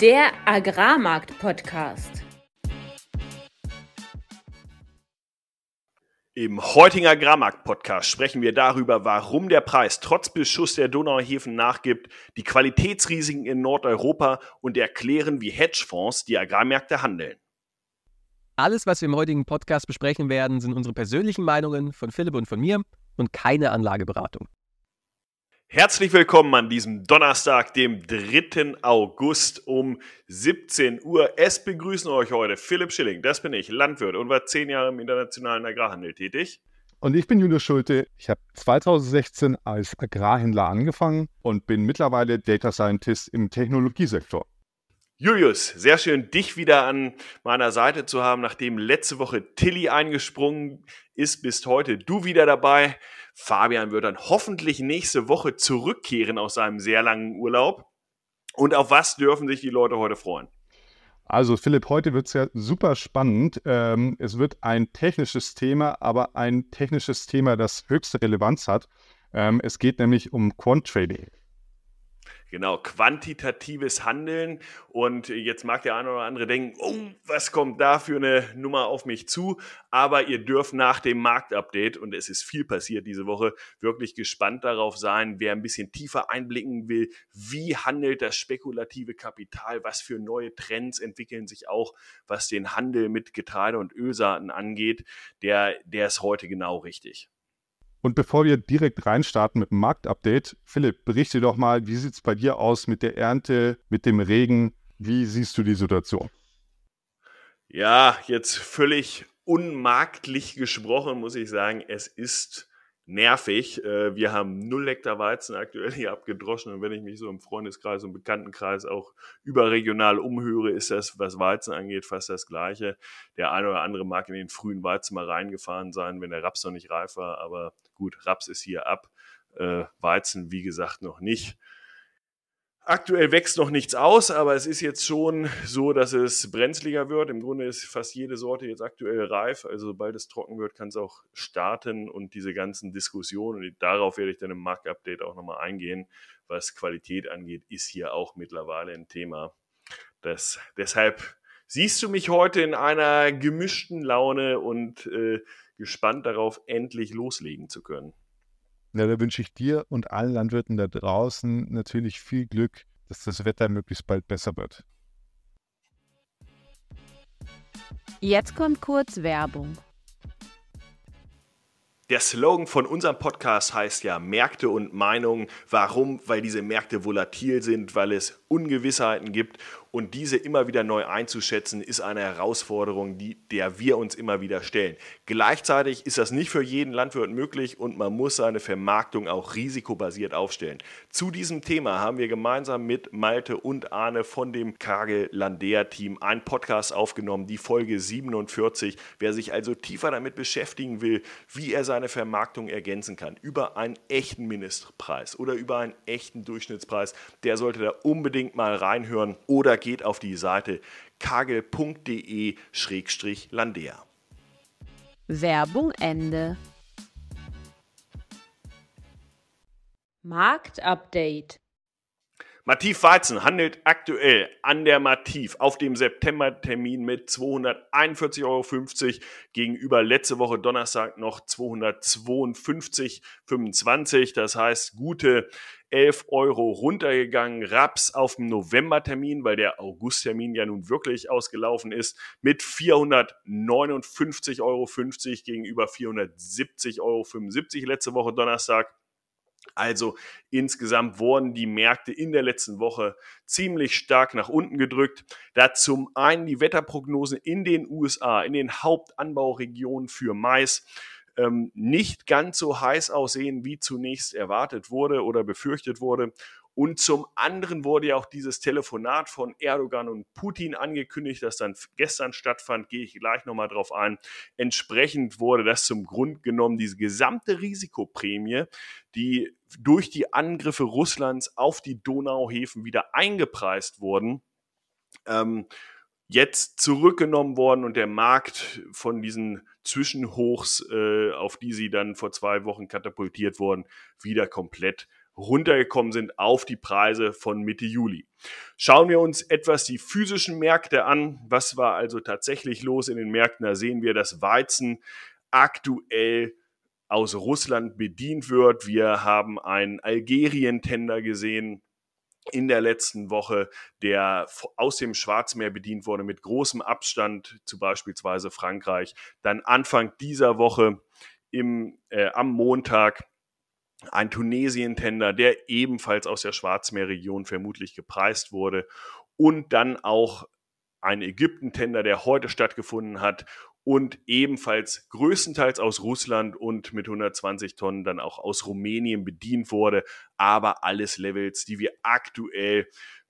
Der Agrarmarkt-Podcast. Im heutigen Agrarmarkt-Podcast sprechen wir darüber, warum der Preis trotz Beschuss der Donauhäfen nachgibt, die Qualitätsrisiken in Nordeuropa und erklären, wie Hedgefonds die Agrarmärkte handeln. Alles, was wir im heutigen Podcast besprechen werden, sind unsere persönlichen Meinungen von Philipp und von mir und keine Anlageberatung. Herzlich willkommen an diesem Donnerstag, dem 3. August um 17 Uhr. Es begrüßen euch heute Philipp Schilling, das bin ich, Landwirt und war zehn Jahre im internationalen Agrarhandel tätig. Und ich bin Julius Schulte. Ich habe 2016 als Agrarhändler angefangen und bin mittlerweile Data Scientist im Technologiesektor. Julius, sehr schön, dich wieder an meiner Seite zu haben, nachdem letzte Woche Tilly eingesprungen ist, bist heute du wieder dabei. Fabian wird dann hoffentlich nächste Woche zurückkehren aus seinem sehr langen Urlaub. Und auf was dürfen sich die Leute heute freuen? Also Philipp, heute wird es ja super spannend. Ähm, es wird ein technisches Thema, aber ein technisches Thema, das höchste Relevanz hat. Ähm, es geht nämlich um Quant Trading. Genau, quantitatives Handeln. Und jetzt mag der eine oder andere denken, oh, was kommt da für eine Nummer auf mich zu? Aber ihr dürft nach dem Marktupdate, und es ist viel passiert diese Woche, wirklich gespannt darauf sein, wer ein bisschen tiefer einblicken will, wie handelt das spekulative Kapital, was für neue Trends entwickeln sich auch, was den Handel mit Getreide und Ölsaaten angeht, der, der ist heute genau richtig. Und bevor wir direkt reinstarten mit dem Marktupdate, Philipp, berichte doch mal, wie sieht es bei dir aus mit der Ernte, mit dem Regen? Wie siehst du die Situation? Ja, jetzt völlig unmarktlich gesprochen, muss ich sagen, es ist nervig. Äh, wir haben null Hektar Weizen aktuell hier abgedroschen und wenn ich mich so im Freundeskreis und Bekanntenkreis auch überregional umhöre, ist das, was Weizen angeht, fast das Gleiche. Der eine oder andere mag in den frühen Weizen mal reingefahren sein, wenn der Raps noch nicht reif war, aber gut, Raps ist hier ab. Äh, Weizen, wie gesagt, noch nicht. Aktuell wächst noch nichts aus, aber es ist jetzt schon so, dass es brenzliger wird. Im Grunde ist fast jede Sorte jetzt aktuell reif. Also sobald es trocken wird, kann es auch starten und diese ganzen Diskussionen, darauf werde ich dann im Marktupdate auch nochmal eingehen, was Qualität angeht, ist hier auch mittlerweile ein Thema. Das, deshalb siehst du mich heute in einer gemischten Laune und äh, gespannt darauf, endlich loslegen zu können. Ja, da wünsche ich dir und allen Landwirten da draußen natürlich viel Glück, dass das Wetter möglichst bald besser wird. Jetzt kommt kurz Werbung. Der Slogan von unserem Podcast heißt ja Märkte und Meinungen. Warum? Weil diese Märkte volatil sind, weil es Ungewissheiten gibt und diese immer wieder neu einzuschätzen, ist eine Herausforderung, die, der wir uns immer wieder stellen. Gleichzeitig ist das nicht für jeden Landwirt möglich und man muss seine Vermarktung auch risikobasiert aufstellen. Zu diesem Thema haben wir gemeinsam mit Malte und Arne von dem Kage Landea Team einen Podcast aufgenommen, die Folge 47. Wer sich also tiefer damit beschäftigen will, wie er seine Vermarktung ergänzen kann, über einen echten Mindestpreis oder über einen echten Durchschnittspreis, der sollte da unbedingt mal reinhören oder geht auf die Seite kagel.de-landea. Werbung Ende. Marktupdate. Mativ Weizen handelt aktuell an der Mativ auf dem Septembertermin mit 241,50 Euro gegenüber letzte Woche Donnerstag noch 252,25. Das heißt, gute 11 Euro runtergegangen. Raps auf dem Novembertermin, weil der Augusttermin ja nun wirklich ausgelaufen ist, mit 459,50 Euro gegenüber 470,75 Euro letzte Woche Donnerstag. Also insgesamt wurden die Märkte in der letzten Woche ziemlich stark nach unten gedrückt. Da zum einen die Wetterprognosen in den USA, in den Hauptanbauregionen für Mais ähm, nicht ganz so heiß aussehen, wie zunächst erwartet wurde oder befürchtet wurde. Und zum anderen wurde ja auch dieses Telefonat von Erdogan und Putin angekündigt, das dann gestern stattfand, gehe ich gleich nochmal drauf ein. Entsprechend wurde das zum Grund genommen, diese gesamte Risikoprämie, die durch die Angriffe Russlands auf die Donauhäfen wieder eingepreist wurden, ähm, jetzt zurückgenommen worden und der Markt von diesen Zwischenhochs, äh, auf die sie dann vor zwei Wochen katapultiert wurden, wieder komplett runtergekommen sind auf die Preise von Mitte Juli. Schauen wir uns etwas die physischen Märkte an. Was war also tatsächlich los in den Märkten? Da sehen wir, dass Weizen aktuell aus Russland bedient wird. Wir haben einen Algerien-Tender gesehen, in der letzten Woche, der aus dem Schwarzmeer bedient wurde mit großem Abstand zu beispielsweise Frankreich. Dann Anfang dieser Woche im, äh, am Montag ein Tunesien-Tender, der ebenfalls aus der Schwarzmeerregion vermutlich gepreist wurde. Und dann auch ein Ägypten-Tender, der heute stattgefunden hat und ebenfalls größtenteils aus Russland und mit 120 Tonnen dann auch aus Rumänien bedient wurde. Aber alles Levels, die wir aktuell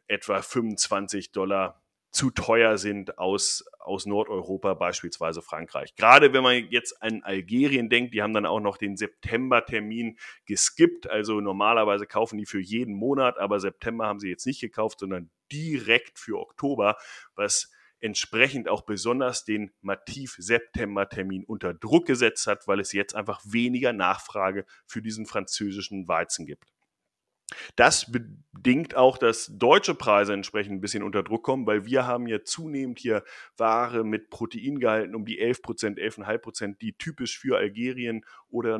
etwa 25 Dollar zu teuer sind aus, aus Nordeuropa, beispielsweise Frankreich. Gerade wenn man jetzt an Algerien denkt, die haben dann auch noch den September-Termin geskippt. Also normalerweise kaufen die für jeden Monat, aber September haben sie jetzt nicht gekauft, sondern direkt für Oktober, was entsprechend auch besonders den Mativ-September-Termin unter Druck gesetzt hat, weil es jetzt einfach weniger Nachfrage für diesen französischen Weizen gibt. Das bedingt auch, dass deutsche Preise entsprechend ein bisschen unter Druck kommen, weil wir haben ja zunehmend hier Ware mit Proteingehalten um die 11 Prozent, 11,5 Prozent, die typisch für Algerien oder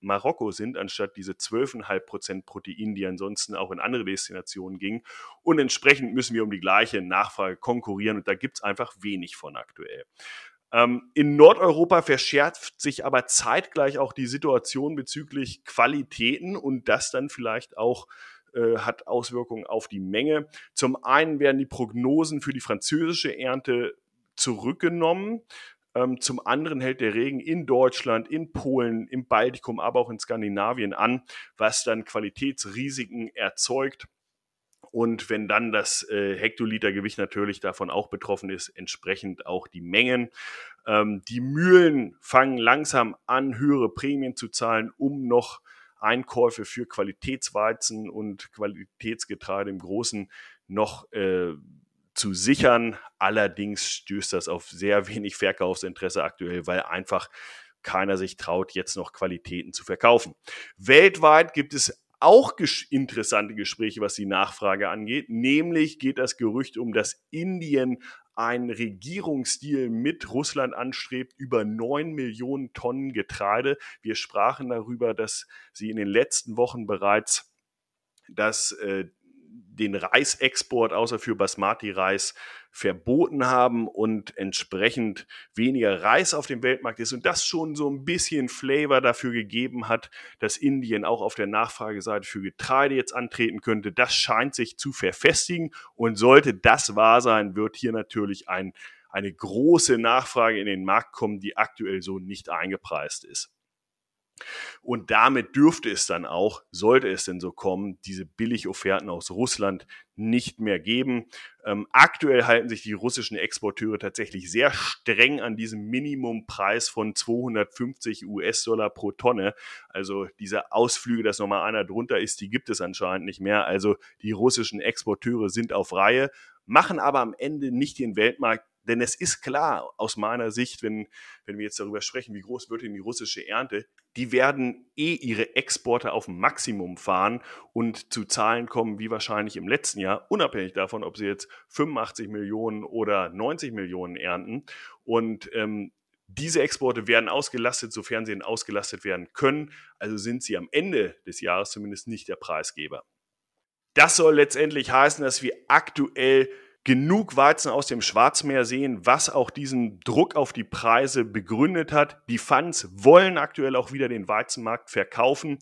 Marokko sind, anstatt diese 12,5 Prozent Protein, die ansonsten auch in andere Destinationen gingen. Und entsprechend müssen wir um die gleiche Nachfrage konkurrieren und da gibt es einfach wenig von aktuell. Ähm, in Nordeuropa verschärft sich aber zeitgleich auch die Situation bezüglich Qualitäten und das dann vielleicht auch äh, hat Auswirkungen auf die Menge. Zum einen werden die Prognosen für die französische Ernte zurückgenommen. Ähm, zum anderen hält der Regen in Deutschland, in Polen, im Baltikum, aber auch in Skandinavien an, was dann Qualitätsrisiken erzeugt. Und wenn dann das äh, Hektolitergewicht natürlich davon auch betroffen ist, entsprechend auch die Mengen. Ähm, die Mühlen fangen langsam an, höhere Prämien zu zahlen, um noch Einkäufe für Qualitätsweizen und Qualitätsgetreide im Großen noch äh, zu sichern. Allerdings stößt das auf sehr wenig Verkaufsinteresse aktuell, weil einfach keiner sich traut, jetzt noch Qualitäten zu verkaufen. Weltweit gibt es auch ges interessante Gespräche, was die Nachfrage angeht. Nämlich geht das Gerücht um, dass Indien einen Regierungsdeal mit Russland anstrebt über 9 Millionen Tonnen Getreide. Wir sprachen darüber, dass sie in den letzten Wochen bereits das äh, den Reisexport außer für Basmati-Reis verboten haben und entsprechend weniger Reis auf dem Weltmarkt ist und das schon so ein bisschen Flavor dafür gegeben hat, dass Indien auch auf der Nachfrageseite für Getreide jetzt antreten könnte. Das scheint sich zu verfestigen und sollte das wahr sein, wird hier natürlich ein, eine große Nachfrage in den Markt kommen, die aktuell so nicht eingepreist ist. Und damit dürfte es dann auch, sollte es denn so kommen, diese Billigofferten aus Russland nicht mehr geben. Ähm, aktuell halten sich die russischen Exporteure tatsächlich sehr streng an diesem Minimumpreis von 250 US-Dollar pro Tonne. Also diese Ausflüge, dass nochmal einer drunter ist, die gibt es anscheinend nicht mehr. Also die russischen Exporteure sind auf Reihe, machen aber am Ende nicht den Weltmarkt denn es ist klar aus meiner Sicht, wenn, wenn wir jetzt darüber sprechen, wie groß wird denn die russische Ernte, die werden eh ihre Exporte auf Maximum fahren und zu Zahlen kommen wie wahrscheinlich im letzten Jahr, unabhängig davon, ob sie jetzt 85 Millionen oder 90 Millionen ernten. Und ähm, diese Exporte werden ausgelastet, sofern sie ausgelastet werden können. Also sind sie am Ende des Jahres zumindest nicht der Preisgeber. Das soll letztendlich heißen, dass wir aktuell genug Weizen aus dem Schwarzmeer sehen, was auch diesen Druck auf die Preise begründet hat. Die Funds wollen aktuell auch wieder den Weizenmarkt verkaufen,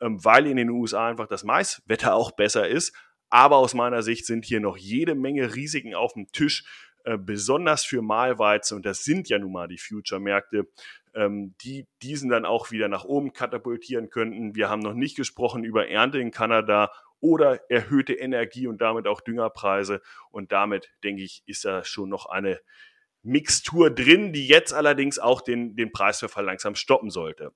ähm, weil in den USA einfach das Maiswetter auch besser ist. Aber aus meiner Sicht sind hier noch jede Menge Risiken auf dem Tisch, äh, besonders für Mahlweizen. Und das sind ja nun mal die Future-Märkte, ähm, die diesen dann auch wieder nach oben katapultieren könnten. Wir haben noch nicht gesprochen über Ernte in Kanada oder erhöhte Energie und damit auch Düngerpreise. Und damit, denke ich, ist da schon noch eine Mixtur drin, die jetzt allerdings auch den, den Preisverfall langsam stoppen sollte.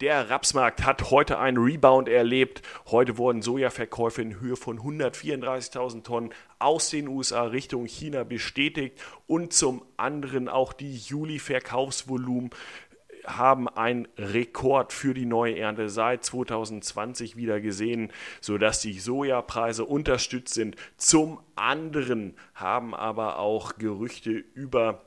Der Rapsmarkt hat heute einen Rebound erlebt. Heute wurden Sojaverkäufe in Höhe von 134.000 Tonnen aus den USA Richtung China bestätigt und zum anderen auch die Juli-Verkaufsvolumen haben einen Rekord für die neue Ernte seit 2020 wieder gesehen, sodass die Sojapreise unterstützt sind. Zum anderen haben aber auch Gerüchte über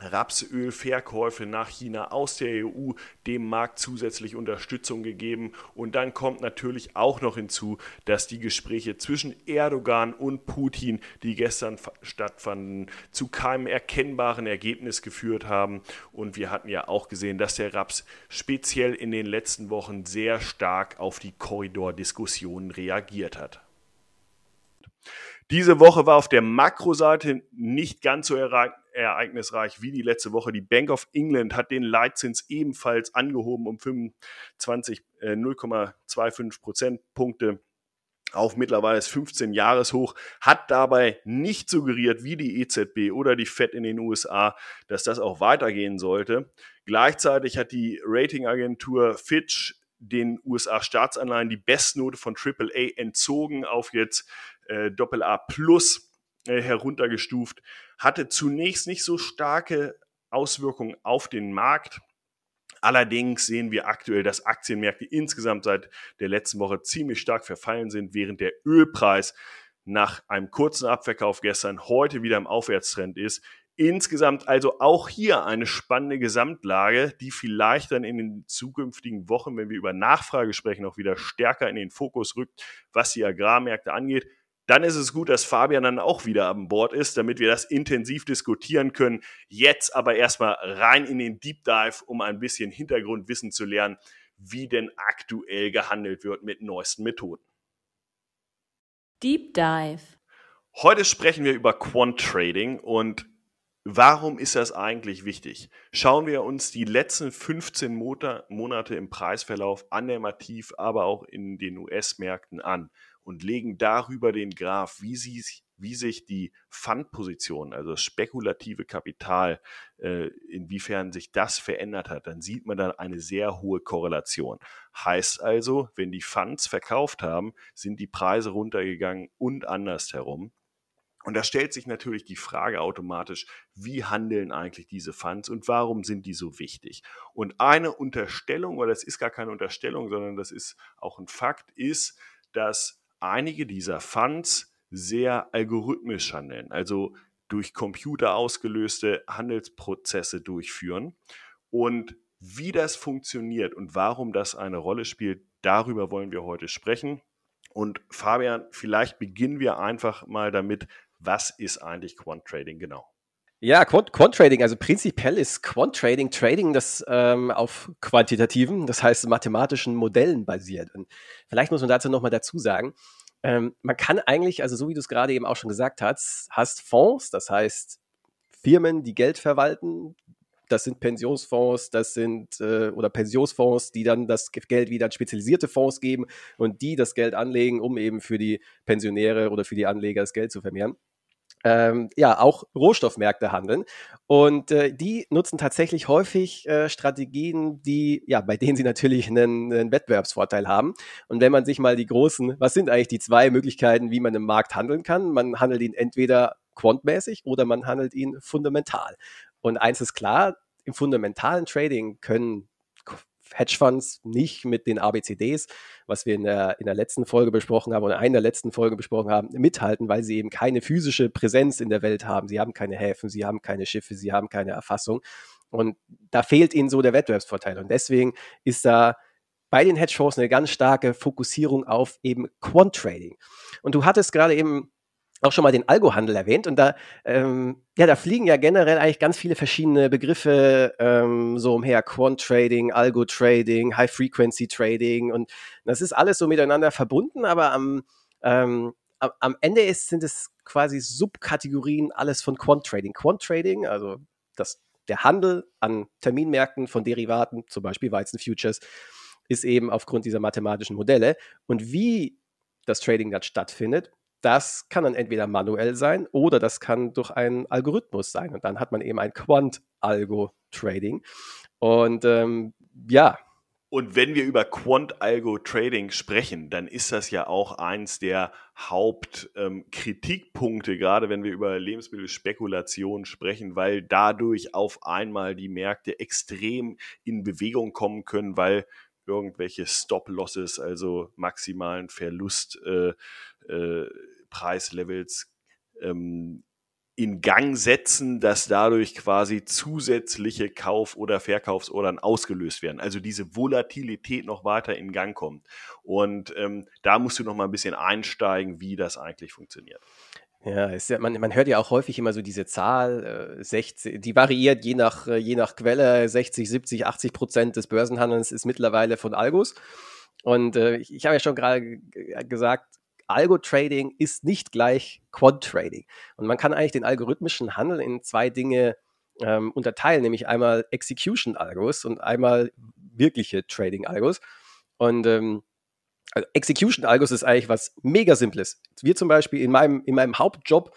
Rapsölverkäufe nach China aus der EU dem Markt zusätzlich Unterstützung gegeben. Und dann kommt natürlich auch noch hinzu, dass die Gespräche zwischen Erdogan und Putin, die gestern stattfanden, zu keinem erkennbaren Ergebnis geführt haben. Und wir hatten ja auch gesehen, dass der Raps speziell in den letzten Wochen sehr stark auf die Korridordiskussionen reagiert hat. Diese Woche war auf der Makroseite nicht ganz so ereignisreich wie die letzte Woche. Die Bank of England hat den Leitzins ebenfalls angehoben um 25, äh, 0,25 Prozentpunkte auf mittlerweile das 15 Jahreshoch, hat dabei nicht suggeriert, wie die EZB oder die Fed in den USA, dass das auch weitergehen sollte. Gleichzeitig hat die Ratingagentur Fitch den USA-Staatsanleihen die Bestnote von AAA entzogen auf jetzt äh, AA Plus äh, heruntergestuft, hatte zunächst nicht so starke Auswirkungen auf den Markt. Allerdings sehen wir aktuell, dass Aktienmärkte insgesamt seit der letzten Woche ziemlich stark verfallen sind, während der Ölpreis nach einem kurzen Abverkauf gestern heute wieder im Aufwärtstrend ist. Insgesamt also auch hier eine spannende Gesamtlage, die vielleicht dann in den zukünftigen Wochen, wenn wir über Nachfrage sprechen, auch wieder stärker in den Fokus rückt, was die Agrarmärkte angeht. Dann ist es gut, dass Fabian dann auch wieder an Bord ist, damit wir das intensiv diskutieren können. Jetzt aber erstmal rein in den Deep Dive, um ein bisschen Hintergrundwissen zu lernen, wie denn aktuell gehandelt wird mit neuesten Methoden. Deep Dive. Heute sprechen wir über Quant Trading und Warum ist das eigentlich wichtig? Schauen wir uns die letzten 15 Monate im Preisverlauf an der Mativ, aber auch in den US-Märkten an und legen darüber den Graph, wie, sie, wie sich die Fundposition, also das spekulative Kapital, äh, inwiefern sich das verändert hat, dann sieht man da eine sehr hohe Korrelation. Heißt also, wenn die Funds verkauft haben, sind die Preise runtergegangen und andersherum. Und da stellt sich natürlich die Frage automatisch, wie handeln eigentlich diese Funds und warum sind die so wichtig? Und eine Unterstellung, oder das ist gar keine Unterstellung, sondern das ist auch ein Fakt, ist, dass einige dieser Funds sehr algorithmisch handeln, also durch Computer ausgelöste Handelsprozesse durchführen. Und wie das funktioniert und warum das eine Rolle spielt, darüber wollen wir heute sprechen. Und Fabian, vielleicht beginnen wir einfach mal damit, was ist eigentlich Quant Trading genau? Ja, Quant, Quant Trading, also prinzipiell ist Quant Trading Trading, das ähm, auf quantitativen, das heißt mathematischen Modellen basiert. Und vielleicht muss man dazu nochmal dazu sagen, ähm, man kann eigentlich, also so wie du es gerade eben auch schon gesagt hast, hast Fonds, das heißt Firmen, die Geld verwalten, das sind Pensionsfonds, das sind äh, oder Pensionsfonds, die dann das Geld wieder an spezialisierte Fonds geben und die das Geld anlegen, um eben für die Pensionäre oder für die Anleger das Geld zu vermehren ähm, ja auch Rohstoffmärkte handeln. Und äh, die nutzen tatsächlich häufig äh, Strategien, die, ja, bei denen sie natürlich einen, einen, Wettbewerbsvorteil haben. Und wenn man sich mal die großen, was sind eigentlich die zwei Möglichkeiten, wie man im Markt handeln kann? Man handelt ihn entweder quantmäßig oder man handelt ihn fundamental. Und eins ist klar, im fundamentalen Trading können Hedgefonds nicht mit den ABCDs, was wir in der, in der letzten Folge besprochen haben oder in einer der letzten Folge besprochen haben, mithalten, weil sie eben keine physische Präsenz in der Welt haben. Sie haben keine Häfen, sie haben keine Schiffe, sie haben keine Erfassung. Und da fehlt ihnen so der Wettbewerbsvorteil. Und deswegen ist da bei den Hedgefonds eine ganz starke Fokussierung auf eben Quant Trading. Und du hattest gerade eben auch schon mal den Algohandel erwähnt und da, ähm, ja, da fliegen ja generell eigentlich ganz viele verschiedene Begriffe ähm, so umher. Quant Trading, Algo Trading, High Frequency Trading und das ist alles so miteinander verbunden, aber am, ähm, am Ende ist, sind es quasi Subkategorien alles von Quant Trading. Quant Trading, also das, der Handel an Terminmärkten von Derivaten, zum Beispiel Weizen Futures, ist eben aufgrund dieser mathematischen Modelle. Und wie das Trading dann stattfindet, das kann dann entweder manuell sein oder das kann durch einen Algorithmus sein. Und dann hat man eben ein Quant-Algo-Trading. Und ähm, ja, Und wenn wir über Quant-Algo-Trading sprechen, dann ist das ja auch eins der Hauptkritikpunkte, ähm, gerade wenn wir über Lebensmittelspekulation sprechen, weil dadurch auf einmal die Märkte extrem in Bewegung kommen können, weil irgendwelche Stop-Losses, also maximalen Verlust äh, äh, ähm, in Gang setzen, dass dadurch quasi zusätzliche Kauf- oder Verkaufsordern ausgelöst werden. Also diese Volatilität noch weiter in Gang kommt. Und ähm, da musst du noch mal ein bisschen einsteigen, wie das eigentlich funktioniert. Ja, ja man, man, hört ja auch häufig immer so diese Zahl, äh, 60, die variiert je nach, äh, je nach Quelle, 60, 70, 80 Prozent des Börsenhandelns ist mittlerweile von Algos. Und äh, ich, ich habe ja schon gerade gesagt, Algo-Trading ist nicht gleich Quant-Trading. Und man kann eigentlich den algorithmischen Handel in zwei Dinge ähm, unterteilen, nämlich einmal Execution-Algos und einmal wirkliche Trading-Algos. Und ähm, also Execution-Algos ist eigentlich was mega Simples. Wir zum Beispiel in meinem, in meinem Hauptjob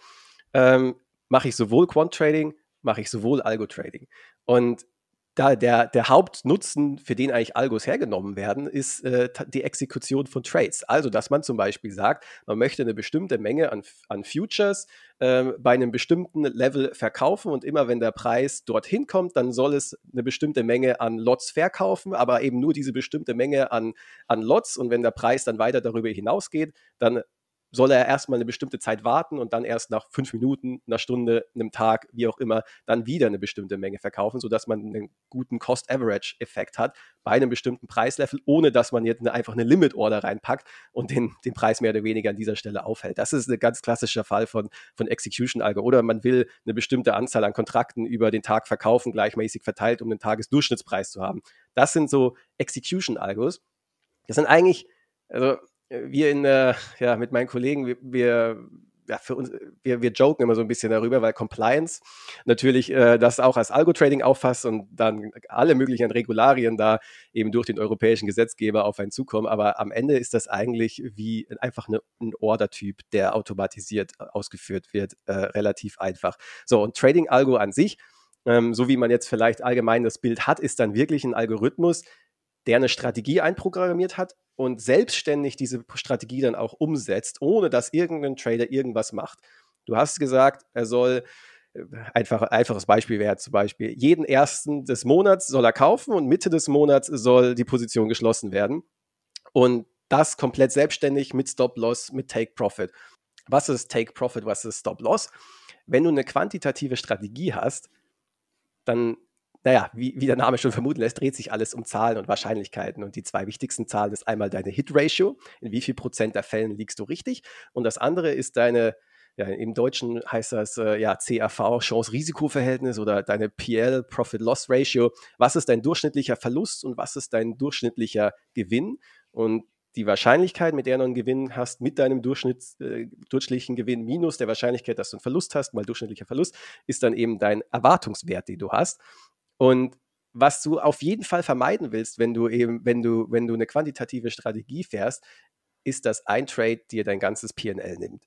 ähm, mache ich sowohl Quant-Trading, mache ich sowohl Algo-Trading. Und da der, der Hauptnutzen, für den eigentlich Algos hergenommen werden, ist äh, die Exekution von Trades. Also, dass man zum Beispiel sagt, man möchte eine bestimmte Menge an, an Futures äh, bei einem bestimmten Level verkaufen und immer wenn der Preis dorthin kommt, dann soll es eine bestimmte Menge an Lots verkaufen, aber eben nur diese bestimmte Menge an, an Lots und wenn der Preis dann weiter darüber hinausgeht, dann soll er erstmal eine bestimmte Zeit warten und dann erst nach fünf Minuten, einer Stunde, einem Tag, wie auch immer, dann wieder eine bestimmte Menge verkaufen, sodass man einen guten Cost-Average-Effekt hat bei einem bestimmten Preislevel, ohne dass man jetzt eine, einfach eine Limit-Order reinpackt und den, den Preis mehr oder weniger an dieser Stelle aufhält. Das ist ein ganz klassischer Fall von, von Execution-Algo. Oder man will eine bestimmte Anzahl an Kontrakten über den Tag verkaufen, gleichmäßig verteilt, um den Tagesdurchschnittspreis zu haben. Das sind so Execution-Algos. Das sind eigentlich, also wir in, äh, ja, mit meinen Kollegen, wir, wir ja, für uns, wir, wir joken immer so ein bisschen darüber, weil Compliance natürlich äh, das auch als Algo-Trading auffasst und dann alle möglichen Regularien da eben durch den europäischen Gesetzgeber auf einen zukommen. Aber am Ende ist das eigentlich wie einfach eine, ein Order-Typ, der automatisiert ausgeführt wird, äh, relativ einfach. So, und Trading-Algo an sich, ähm, so wie man jetzt vielleicht allgemein das Bild hat, ist dann wirklich ein Algorithmus, der eine Strategie einprogrammiert hat und selbstständig diese Strategie dann auch umsetzt, ohne dass irgendein Trader irgendwas macht. Du hast gesagt, er soll, äh, einfach, einfaches Beispiel wäre zum Beispiel, jeden ersten des Monats soll er kaufen und Mitte des Monats soll die Position geschlossen werden. Und das komplett selbstständig mit Stop-Loss, mit Take-Profit. Was ist Take-Profit, was ist Stop-Loss? Wenn du eine quantitative Strategie hast, dann naja, wie, wie der Name schon vermuten lässt, dreht sich alles um Zahlen und Wahrscheinlichkeiten. Und die zwei wichtigsten Zahlen ist einmal deine Hit-Ratio, in wie viel Prozent der Fällen liegst du richtig. Und das andere ist deine, ja, im Deutschen heißt das äh, ja CAV, Chance-Risiko-Verhältnis oder deine PL, Profit-Loss-Ratio. Was ist dein durchschnittlicher Verlust und was ist dein durchschnittlicher Gewinn? Und die Wahrscheinlichkeit, mit der du einen Gewinn hast, mit deinem Durchschnitts, äh, durchschnittlichen Gewinn minus der Wahrscheinlichkeit, dass du einen Verlust hast, mal durchschnittlicher Verlust, ist dann eben dein Erwartungswert, den du hast. Und was du auf jeden Fall vermeiden willst, wenn du eben, wenn du, wenn du eine quantitative Strategie fährst, ist, dass ein Trade dir dein ganzes PL nimmt.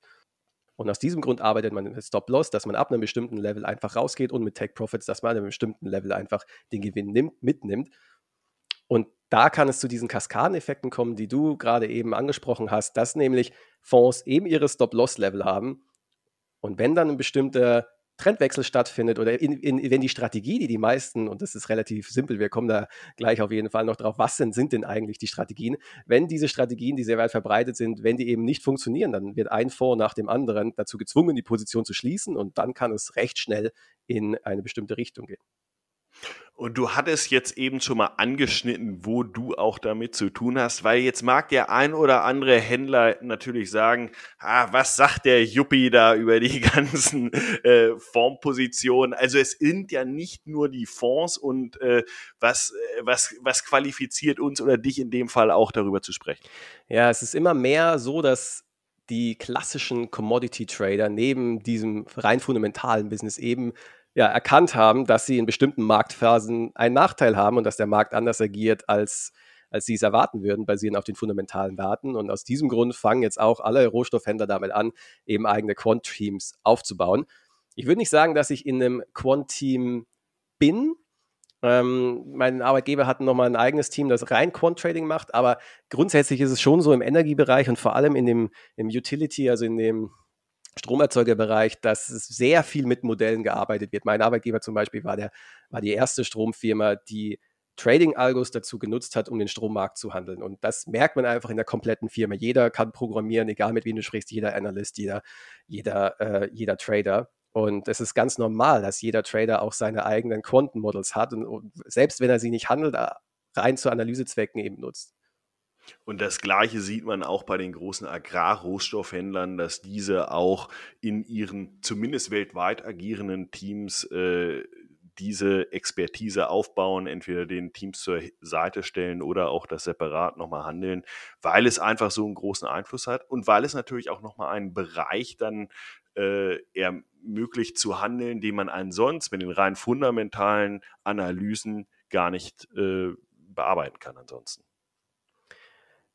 Und aus diesem Grund arbeitet man mit Stop-Loss, dass man ab einem bestimmten Level einfach rausgeht und mit Take Profits, dass man an einem bestimmten Level einfach den Gewinn nimmt, mitnimmt. Und da kann es zu diesen Kaskadeneffekten kommen, die du gerade eben angesprochen hast, dass nämlich Fonds eben ihre Stop-Loss-Level haben. Und wenn dann ein bestimmter Trendwechsel stattfindet oder in, in, wenn die Strategie, die die meisten, und das ist relativ simpel, wir kommen da gleich auf jeden Fall noch drauf, was denn sind denn eigentlich die Strategien? Wenn diese Strategien, die sehr weit verbreitet sind, wenn die eben nicht funktionieren, dann wird ein Fonds nach dem anderen dazu gezwungen, die Position zu schließen und dann kann es recht schnell in eine bestimmte Richtung gehen. Und du hattest jetzt eben schon mal angeschnitten, wo du auch damit zu tun hast, weil jetzt mag der ein oder andere Händler natürlich sagen, ah, was sagt der Yuppie da über die ganzen äh, Fondspositionen? Also es sind ja nicht nur die Fonds und äh, was, äh, was, was qualifiziert uns oder dich in dem Fall auch darüber zu sprechen? Ja, es ist immer mehr so, dass die klassischen Commodity Trader neben diesem rein fundamentalen Business eben ja, erkannt haben, dass sie in bestimmten Marktphasen einen Nachteil haben und dass der Markt anders agiert, als, als sie es erwarten würden, basierend auf den fundamentalen Daten. Und aus diesem Grund fangen jetzt auch alle Rohstoffhändler damit an, eben eigene Quant-Teams aufzubauen. Ich würde nicht sagen, dass ich in einem Quant-Team bin, Ähm, mein Arbeitgeber hat nochmal ein eigenes Team, das rein Quant-Trading macht, aber grundsätzlich ist es schon so im Energiebereich und vor allem in dem im Utility, also in dem Stromerzeugerbereich, dass sehr viel mit Modellen gearbeitet wird. Mein Arbeitgeber zum Beispiel war, der, war die erste Stromfirma, die Trading-Algos dazu genutzt hat, um den Strommarkt zu handeln. Und das merkt man einfach in der kompletten Firma. Jeder kann programmieren, egal mit wem du sprichst, jeder Analyst, jeder, jeder, äh, jeder Trader. Und es ist ganz normal, dass jeder Trader auch seine eigenen Quantenmodels hat und, und selbst wenn er sie nicht handelt, äh, rein zu Analysezwecken eben nutzt. Und das Gleiche sieht man auch bei den großen Agrarrohstoffhändlern, dass diese auch in ihren zumindest weltweit agierenden Teams äh, diese Expertise aufbauen, entweder den Teams zur Seite stellen oder auch das separat nochmal handeln, weil es einfach so einen großen Einfluss hat und weil es natürlich auch nochmal einen Bereich dann äh, ermöglicht zu handeln, den man ansonsten mit den rein fundamentalen Analysen gar nicht äh, bearbeiten kann ansonsten.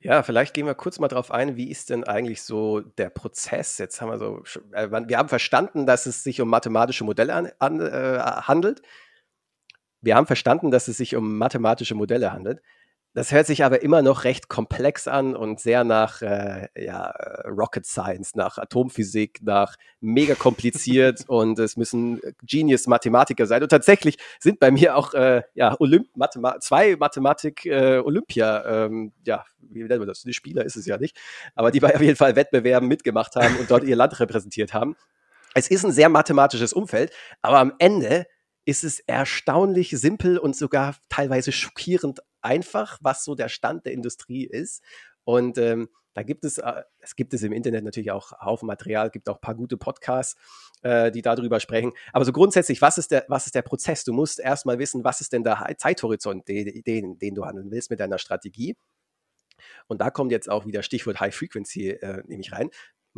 Ja, vielleicht gehen wir kurz mal drauf ein, wie ist denn eigentlich so der Prozess? Jetzt haben wir so, äh, wir haben verstanden, dass es sich um mathematische Modelle an, an, äh, handelt. Wir haben verstanden, dass es sich um mathematische Modelle handelt. Das hört sich aber immer noch recht komplex an und sehr nach äh, ja, Rocket Science, nach Atomphysik, nach mega kompliziert und es müssen Genius Mathematiker sein. Und tatsächlich sind bei mir auch äh, ja, Olymp Mathema zwei Mathematik äh, Olympia, ähm, ja, wie nennt man das? Die Spieler ist es ja nicht, aber die bei auf jeden Fall Wettbewerben mitgemacht haben und dort ihr Land repräsentiert haben. Es ist ein sehr mathematisches Umfeld, aber am Ende ist es erstaunlich simpel und sogar teilweise schockierend einfach, was so der Stand der Industrie ist. Und ähm, da gibt es, äh, es gibt es im Internet natürlich auch Haufen Material, gibt auch ein paar gute Podcasts, äh, die darüber sprechen. Aber so grundsätzlich, was ist der, was ist der Prozess? Du musst erstmal wissen, was ist denn der Zeithorizont, den, den, den du handeln willst mit deiner Strategie. Und da kommt jetzt auch wieder Stichwort High Frequency äh, nämlich rein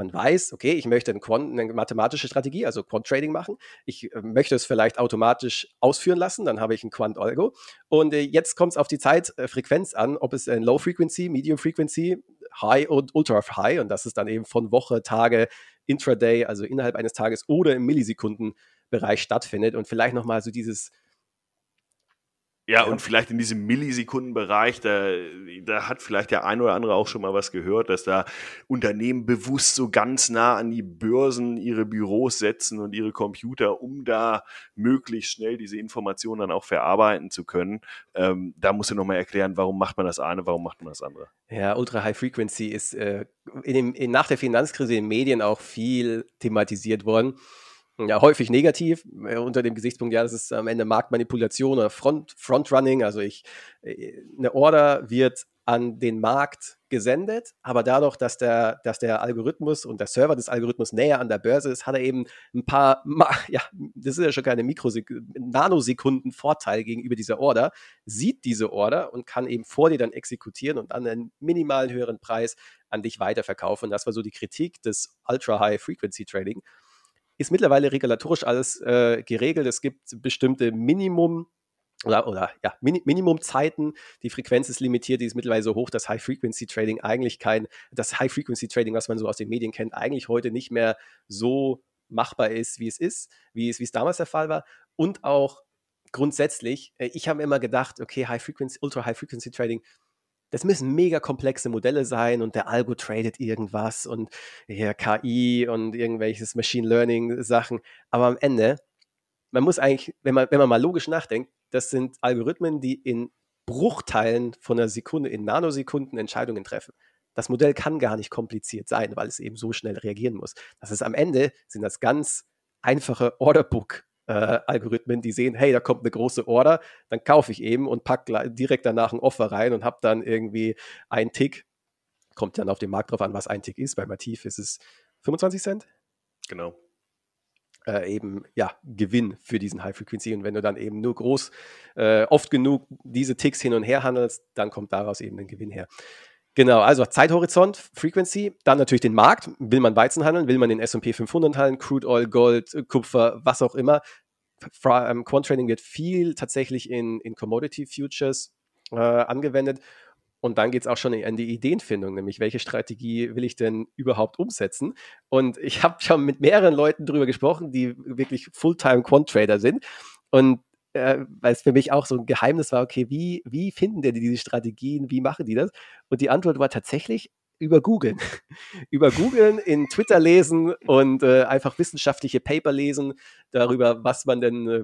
man weiß, okay, ich möchte eine, Quant, eine mathematische Strategie, also Quant-Trading machen. Ich äh, möchte es vielleicht automatisch ausführen lassen, dann habe ich ein Quant-Algo. Und äh, jetzt kommt es auf die Zeitfrequenz an, ob es ein Low-Frequency, Medium-Frequency, High und Ultra-High, und das ist dann eben von Woche, Tage, Intraday, also innerhalb eines Tages oder im Millisekundenbereich stattfindet. Und vielleicht nochmal so dieses ja, und vielleicht in diesem Millisekundenbereich, da, da hat vielleicht der ein oder andere auch schon mal was gehört, dass da Unternehmen bewusst so ganz nah an die Börsen ihre Büros setzen und ihre Computer, um da möglichst schnell diese Informationen dann auch verarbeiten zu können. Ähm, da muss ich nochmal erklären, warum macht man das eine, warum macht man das andere. Ja, Ultra High Frequency ist äh, in dem, in, nach der Finanzkrise in den Medien auch viel thematisiert worden ja, häufig negativ, äh, unter dem Gesichtspunkt, ja, das ist am Ende Marktmanipulation oder Front, Frontrunning. Also ich, äh, eine Order wird an den Markt gesendet, aber dadurch, dass der, dass der Algorithmus und der Server des Algorithmus näher an der Börse ist, hat er eben ein paar, ja, das ist ja schon keine Mikrosek Nanosekunden Vorteil gegenüber dieser Order, sieht diese Order und kann eben vor dir dann exekutieren und dann einen minimalen höheren Preis an dich weiterverkaufen. Und das war so die Kritik des Ultra High Frequency Trading ist mittlerweile regulatorisch alles äh, geregelt. Es gibt bestimmte Minimum- oder, oder ja, Min Minimumzeiten. Die Frequenz ist limitiert, die ist mittlerweile so hoch, dass High-Frequency-Trading eigentlich kein, das High-Frequency-Trading, was man so aus den Medien kennt, eigentlich heute nicht mehr so machbar ist, wie es ist, wie es, wie es damals der Fall war. Und auch grundsätzlich, äh, ich habe immer gedacht, okay, High-Frequency, Ultra-High-Frequency-Trading, das müssen mega komplexe Modelle sein und der Algo tradet irgendwas und ja, KI und irgendwelches Machine Learning Sachen. Aber am Ende, man muss eigentlich, wenn man, wenn man mal logisch nachdenkt, das sind Algorithmen, die in Bruchteilen von einer Sekunde, in Nanosekunden Entscheidungen treffen. Das Modell kann gar nicht kompliziert sein, weil es eben so schnell reagieren muss. Das ist am Ende, sind das ganz einfache Orderbook äh, Algorithmen, die sehen, hey, da kommt eine große Order, dann kaufe ich eben und packe direkt danach ein Offer rein und habe dann irgendwie einen Tick. Kommt dann auf den Markt drauf an, was ein Tick ist. Bei Mativ ist es 25 Cent. Genau. Äh, eben ja Gewinn für diesen High Frequency und wenn du dann eben nur groß äh, oft genug diese Ticks hin und her handelst, dann kommt daraus eben ein Gewinn her. Genau, also Zeithorizont, Frequency, dann natürlich den Markt. Will man Weizen handeln? Will man den S&P 500 handeln? Crude Oil, Gold, Kupfer, was auch immer. Ähm, Quant Trading wird viel tatsächlich in, in Commodity Futures äh, angewendet. Und dann geht es auch schon in die Ideenfindung, nämlich welche Strategie will ich denn überhaupt umsetzen? Und ich habe schon mit mehreren Leuten darüber gesprochen, die wirklich Fulltime Quant-Trader sind. Und äh, weil es für mich auch so ein Geheimnis war, okay, wie, wie finden denn die diese Strategien, wie machen die das? Und die Antwort war tatsächlich über Googeln. über Googeln, in Twitter lesen und äh, einfach wissenschaftliche Paper lesen darüber, was man denn äh,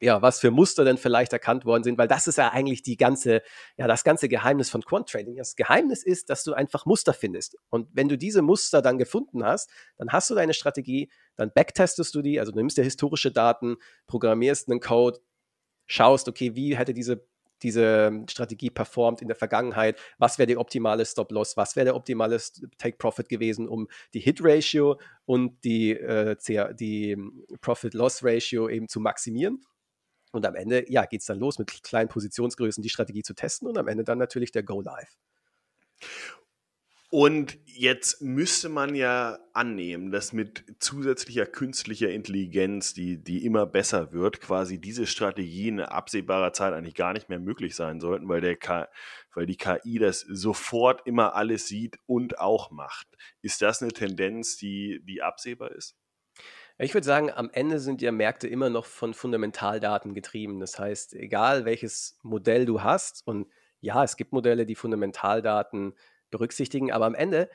ja, was für Muster denn vielleicht erkannt worden sind, weil das ist ja eigentlich die ganze, ja, das ganze Geheimnis von Quant Trading. Das Geheimnis ist, dass du einfach Muster findest. Und wenn du diese Muster dann gefunden hast, dann hast du deine Strategie, dann backtestest du die, also du nimmst dir historische Daten, programmierst einen Code, schaust, okay, wie hätte diese diese Strategie performt in der Vergangenheit, was wäre die optimale Stop-Loss, was wäre der optimale Take-Profit gewesen, um die Hit-Ratio und die, äh, die Profit-Loss-Ratio eben zu maximieren. Und am Ende, ja, geht es dann los mit kleinen Positionsgrößen, die Strategie zu testen und am Ende dann natürlich der Go Live. Und jetzt müsste man ja annehmen, dass mit zusätzlicher künstlicher Intelligenz, die, die immer besser wird, quasi diese Strategien in absehbarer Zeit eigentlich gar nicht mehr möglich sein sollten, weil, der K weil die KI das sofort immer alles sieht und auch macht. Ist das eine Tendenz, die, die absehbar ist? Ich würde sagen, am Ende sind ja Märkte immer noch von Fundamentaldaten getrieben. Das heißt, egal welches Modell du hast, und ja, es gibt Modelle, die Fundamentaldaten berücksichtigen, aber am Ende,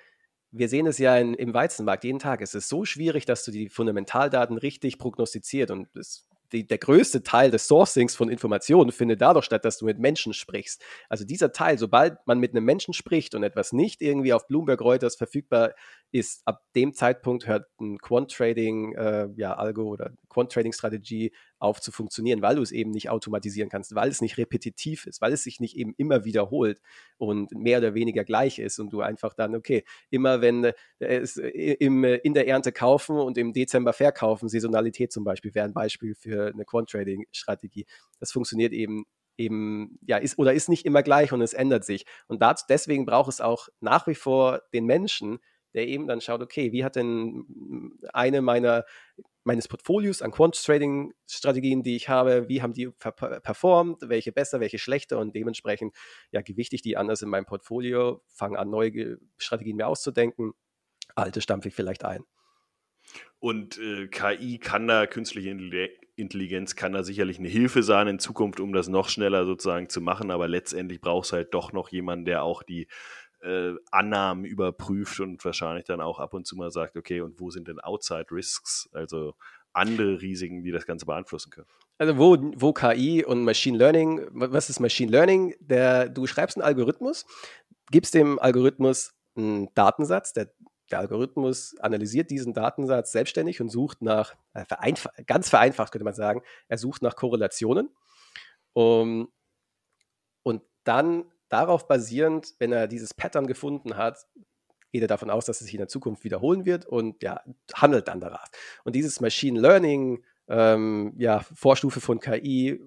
wir sehen es ja in, im Weizenmarkt jeden Tag, es ist so schwierig, dass du die Fundamentaldaten richtig prognostiziert und es die, der größte Teil des Sourcings von Informationen findet dadurch statt, dass du mit Menschen sprichst. Also dieser Teil, sobald man mit einem Menschen spricht und etwas nicht irgendwie auf Bloomberg Reuters verfügbar ist, ab dem Zeitpunkt hört ein Quant Trading, äh, ja, Algo oder Quant Trading Strategie auf zu funktionieren, weil du es eben nicht automatisieren kannst, weil es nicht repetitiv ist, weil es sich nicht eben immer wiederholt und mehr oder weniger gleich ist und du einfach dann, okay, immer wenn äh, es äh, im, äh, in der Ernte kaufen und im Dezember verkaufen, Saisonalität zum Beispiel wäre ein Beispiel für eine Quant Trading Strategie. Das funktioniert eben eben, ja, ist oder ist nicht immer gleich und es ändert sich. Und dazu, deswegen braucht es auch nach wie vor den Menschen, der eben dann schaut, okay, wie hat denn eine meiner meines Portfolios an Quant-Trading-Strategien, die ich habe, wie haben die performt, welche besser, welche schlechter? Und dementsprechend ja, gewichte ich die anders in meinem Portfolio, fange an, neue Strategien mir auszudenken, alte stampfe ich vielleicht ein. Und äh, KI kann da, künstliche Intelligenz kann da sicherlich eine Hilfe sein in Zukunft, um das noch schneller sozusagen zu machen, aber letztendlich braucht es halt doch noch jemanden, der auch die äh, Annahmen überprüft und wahrscheinlich dann auch ab und zu mal sagt, okay, und wo sind denn Outside Risks, also andere Risiken, die das Ganze beeinflussen können? Also wo, wo KI und Machine Learning, was ist Machine Learning? Der, du schreibst einen Algorithmus, gibst dem Algorithmus einen Datensatz, der, der Algorithmus analysiert diesen Datensatz selbstständig und sucht nach, äh, vereinf ganz vereinfacht könnte man sagen, er sucht nach Korrelationen. Um, und dann darauf basierend, wenn er dieses Pattern gefunden hat, geht er davon aus, dass es sich in der Zukunft wiederholen wird und ja, handelt dann darauf. Und dieses Machine Learning, ähm, ja, Vorstufe von KI,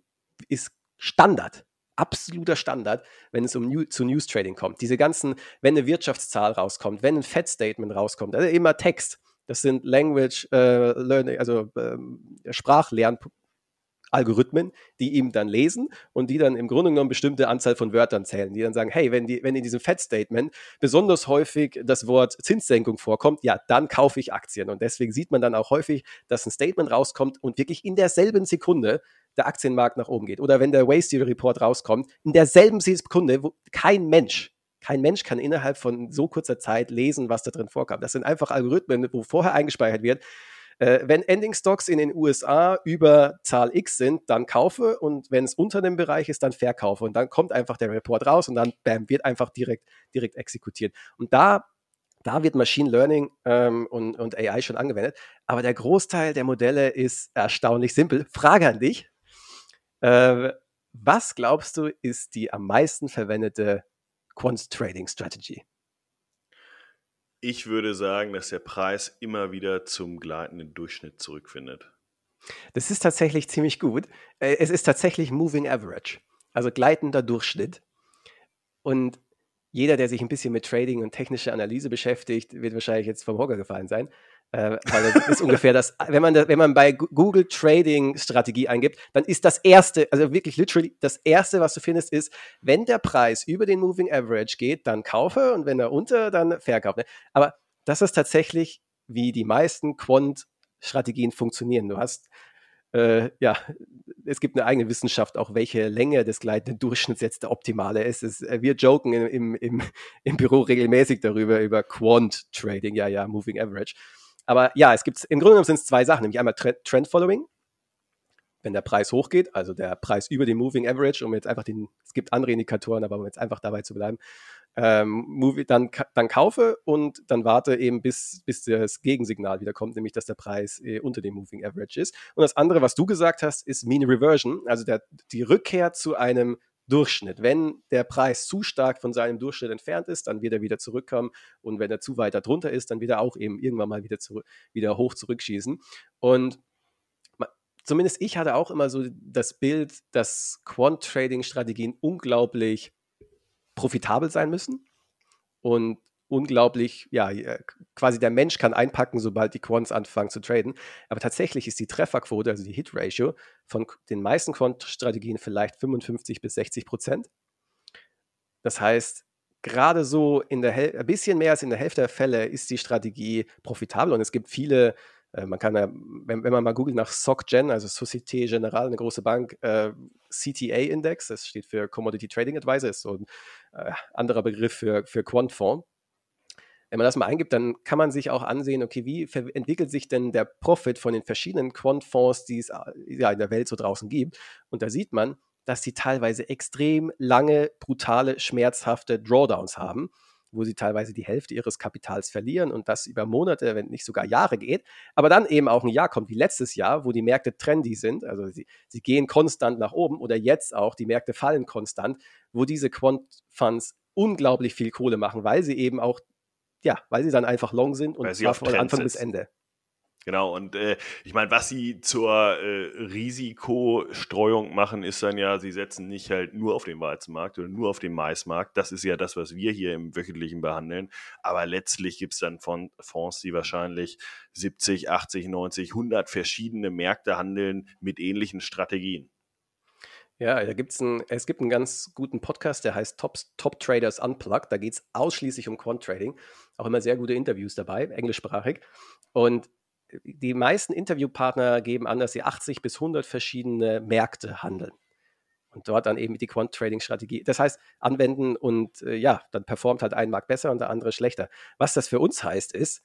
ist Standard, absoluter Standard, wenn es um New, zu News Trading kommt. Diese ganzen, wenn eine Wirtschaftszahl rauskommt, wenn ein Fed-Statement rauskommt, also immer Text. Das sind Language äh, Learning, also ähm, Sprachlern Algorithmen, die ihm dann lesen und die dann im Grunde genommen bestimmte Anzahl von Wörtern zählen, die dann sagen, hey, wenn, die, wenn in diesem Fed-Statement besonders häufig das Wort Zinssenkung vorkommt, ja, dann kaufe ich Aktien. Und deswegen sieht man dann auch häufig, dass ein Statement rauskommt und wirklich in derselben Sekunde der Aktienmarkt nach oben geht. Oder wenn der Wasted Report rauskommt, in derselben Sekunde, wo kein Mensch kein Mensch kann innerhalb von so kurzer Zeit lesen, was da drin vorkommt. Das sind einfach Algorithmen, wo vorher eingespeichert wird, äh, wenn Ending Stocks in den USA über Zahl X sind, dann kaufe und wenn es unter dem Bereich ist, dann verkaufe. Und dann kommt einfach der Report raus und dann bam, wird einfach direkt, direkt exekutiert. Und da da wird Machine Learning ähm, und, und AI schon angewendet. Aber der Großteil der Modelle ist erstaunlich simpel. Frage an dich. Äh, was glaubst du, ist die am meisten verwendete Quant Trading Strategy? Ich würde sagen, dass der Preis immer wieder zum gleitenden Durchschnitt zurückfindet. Das ist tatsächlich ziemlich gut. Äh, es ist tatsächlich Moving Average, also gleitender Durchschnitt. Und jeder, der sich ein bisschen mit Trading und technischer Analyse beschäftigt, wird wahrscheinlich jetzt vom Hocker gefallen sein. Äh, weil das ist ungefähr das, wenn man, wenn man bei Google Trading Strategie eingibt, dann ist das erste, also wirklich literally das erste, was du findest, ist, wenn der Preis über den Moving Average geht, dann kaufe und wenn er unter, dann verkaufe. Aber das ist tatsächlich, wie die meisten Quant-Strategien funktionieren. Du hast äh, ja, es gibt eine eigene Wissenschaft, auch welche Länge des gleitenden Durchschnitts jetzt der optimale ist. Es, äh, wir joken im, im, im Büro regelmäßig darüber, über Quant Trading, ja, ja, Moving Average. Aber ja, es gibt im Grunde genommen sind es zwei Sachen, nämlich einmal Trend Following, wenn der Preis hochgeht, also der Preis über den Moving Average, um jetzt einfach den, es gibt andere Indikatoren, aber um jetzt einfach dabei zu bleiben, ähm, Movie, dann, dann kaufe und dann warte eben, bis, bis das Gegensignal wieder kommt, nämlich dass der Preis äh, unter dem Moving Average ist. Und das andere, was du gesagt hast, ist Mean Reversion, also der, die Rückkehr zu einem Durchschnitt. Wenn der Preis zu stark von seinem Durchschnitt entfernt ist, dann wird er wieder zurückkommen und wenn er zu weiter drunter ist, dann wird er auch eben irgendwann mal wieder, zurück, wieder hoch zurückschießen. Und zumindest ich hatte auch immer so das Bild, dass Quant-Trading-Strategien unglaublich profitabel sein müssen und unglaublich, ja, äh, quasi der Mensch kann einpacken, sobald die Quants anfangen zu traden. Aber tatsächlich ist die Trefferquote, also die Hit-Ratio von den meisten Quant-Strategien vielleicht 55 bis 60 Prozent. Das heißt, gerade so in der Hel ein bisschen mehr als in der Hälfte der Fälle ist die Strategie profitabel und es gibt viele äh, man kann ja, wenn, wenn, man mal googelt nach SocGen, also Societe Generale, eine große Bank, äh, CTA-Index, das steht für Commodity Trading Advisor, ist so ein äh, anderer Begriff für, für Quantfonds. Wenn man das mal eingibt, dann kann man sich auch ansehen, okay, wie entwickelt sich denn der Profit von den verschiedenen Quantfonds, die es ja, in der Welt so draußen gibt. Und da sieht man, dass sie teilweise extrem lange, brutale, schmerzhafte Drawdowns haben wo sie teilweise die Hälfte ihres Kapitals verlieren und das über Monate, wenn nicht sogar Jahre geht. Aber dann eben auch ein Jahr kommt wie letztes Jahr, wo die Märkte trendy sind, also sie, sie gehen konstant nach oben oder jetzt auch, die Märkte fallen konstant, wo diese Quant-Funds unglaublich viel Kohle machen, weil sie eben auch, ja, weil sie dann einfach long sind und zwar von Anfang bis Ende. Genau, und äh, ich meine, was sie zur äh, Risikostreuung machen, ist dann ja, sie setzen nicht halt nur auf den Weizenmarkt oder nur auf den Maismarkt. Das ist ja das, was wir hier im Wöchentlichen behandeln. Aber letztlich gibt es dann von Fonds, die wahrscheinlich 70, 80, 90, 100 verschiedene Märkte handeln mit ähnlichen Strategien. Ja, da gibt's ein, es gibt einen ganz guten Podcast, der heißt Top, Top Traders Unplugged. Da geht es ausschließlich um Quant Trading. Auch immer sehr gute Interviews dabei, englischsprachig. Und die meisten Interviewpartner geben an, dass sie 80 bis 100 verschiedene Märkte handeln und dort dann eben die Quant-Trading-Strategie, das heißt, anwenden und äh, ja, dann performt halt ein Markt besser und der andere schlechter. Was das für uns heißt, ist,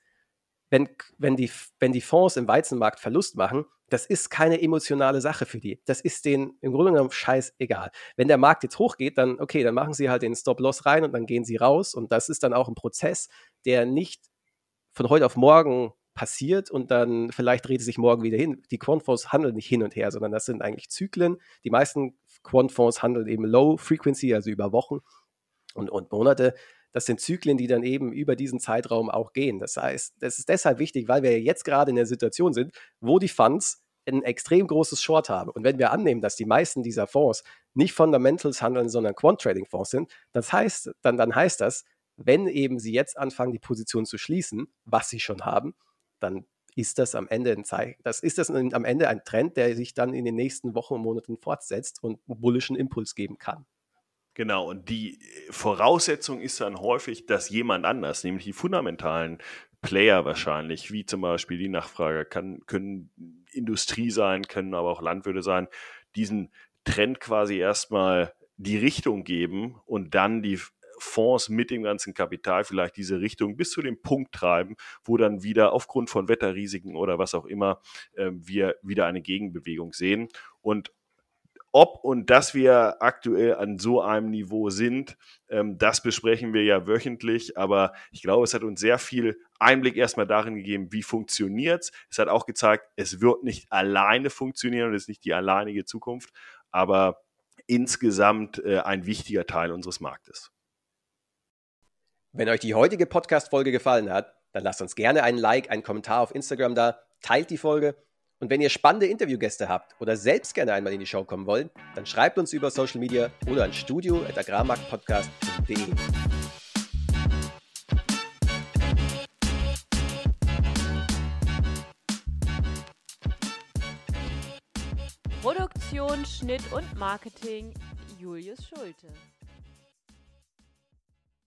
wenn, wenn, die, wenn die Fonds im Weizenmarkt Verlust machen, das ist keine emotionale Sache für die. Das ist denen im Grunde genommen scheißegal. Wenn der Markt jetzt hochgeht, dann okay, dann machen sie halt den Stop-Loss rein und dann gehen sie raus und das ist dann auch ein Prozess, der nicht von heute auf morgen passiert und dann vielleicht dreht es sich morgen wieder hin. Die Quantfonds handeln nicht hin und her, sondern das sind eigentlich Zyklen. Die meisten Quantfonds handeln eben Low Frequency, also über Wochen und, und Monate. Das sind Zyklen, die dann eben über diesen Zeitraum auch gehen. Das heißt, das ist deshalb wichtig, weil wir jetzt gerade in der Situation sind, wo die Funds ein extrem großes Short haben. Und wenn wir annehmen, dass die meisten dieser Fonds nicht Fundamentals handeln, sondern Quant-Trading-Fonds sind, das heißt, dann, dann heißt das, wenn eben sie jetzt anfangen, die Position zu schließen, was sie schon haben, dann ist das am Ende ein Zeichen, das ist das am Ende ein Trend, der sich dann in den nächsten Wochen und Monaten fortsetzt und einen bullischen Impuls geben kann. Genau, und die äh, Voraussetzung ist dann häufig, dass jemand anders, nämlich die fundamentalen Player wahrscheinlich, wie zum Beispiel die Nachfrage, kann, können Industrie sein, können aber auch Landwirte sein, diesen Trend quasi erstmal die Richtung geben und dann die Fonds mit dem ganzen Kapital vielleicht diese Richtung bis zu dem Punkt treiben, wo dann wieder aufgrund von Wetterrisiken oder was auch immer äh, wir wieder eine Gegenbewegung sehen. Und ob und dass wir aktuell an so einem Niveau sind, ähm, das besprechen wir ja wöchentlich. Aber ich glaube, es hat uns sehr viel Einblick erstmal darin gegeben, wie funktioniert es. Es hat auch gezeigt, es wird nicht alleine funktionieren und es ist nicht die alleinige Zukunft, aber insgesamt äh, ein wichtiger Teil unseres Marktes. Wenn euch die heutige Podcast-Folge gefallen hat, dann lasst uns gerne einen Like, einen Kommentar auf Instagram da, teilt die Folge und wenn ihr spannende Interviewgäste habt oder selbst gerne einmal in die Show kommen wollt, dann schreibt uns über Social Media oder an studio.agrarmarktpodcast.de. Produktion, Schnitt und Marketing Julius Schulte.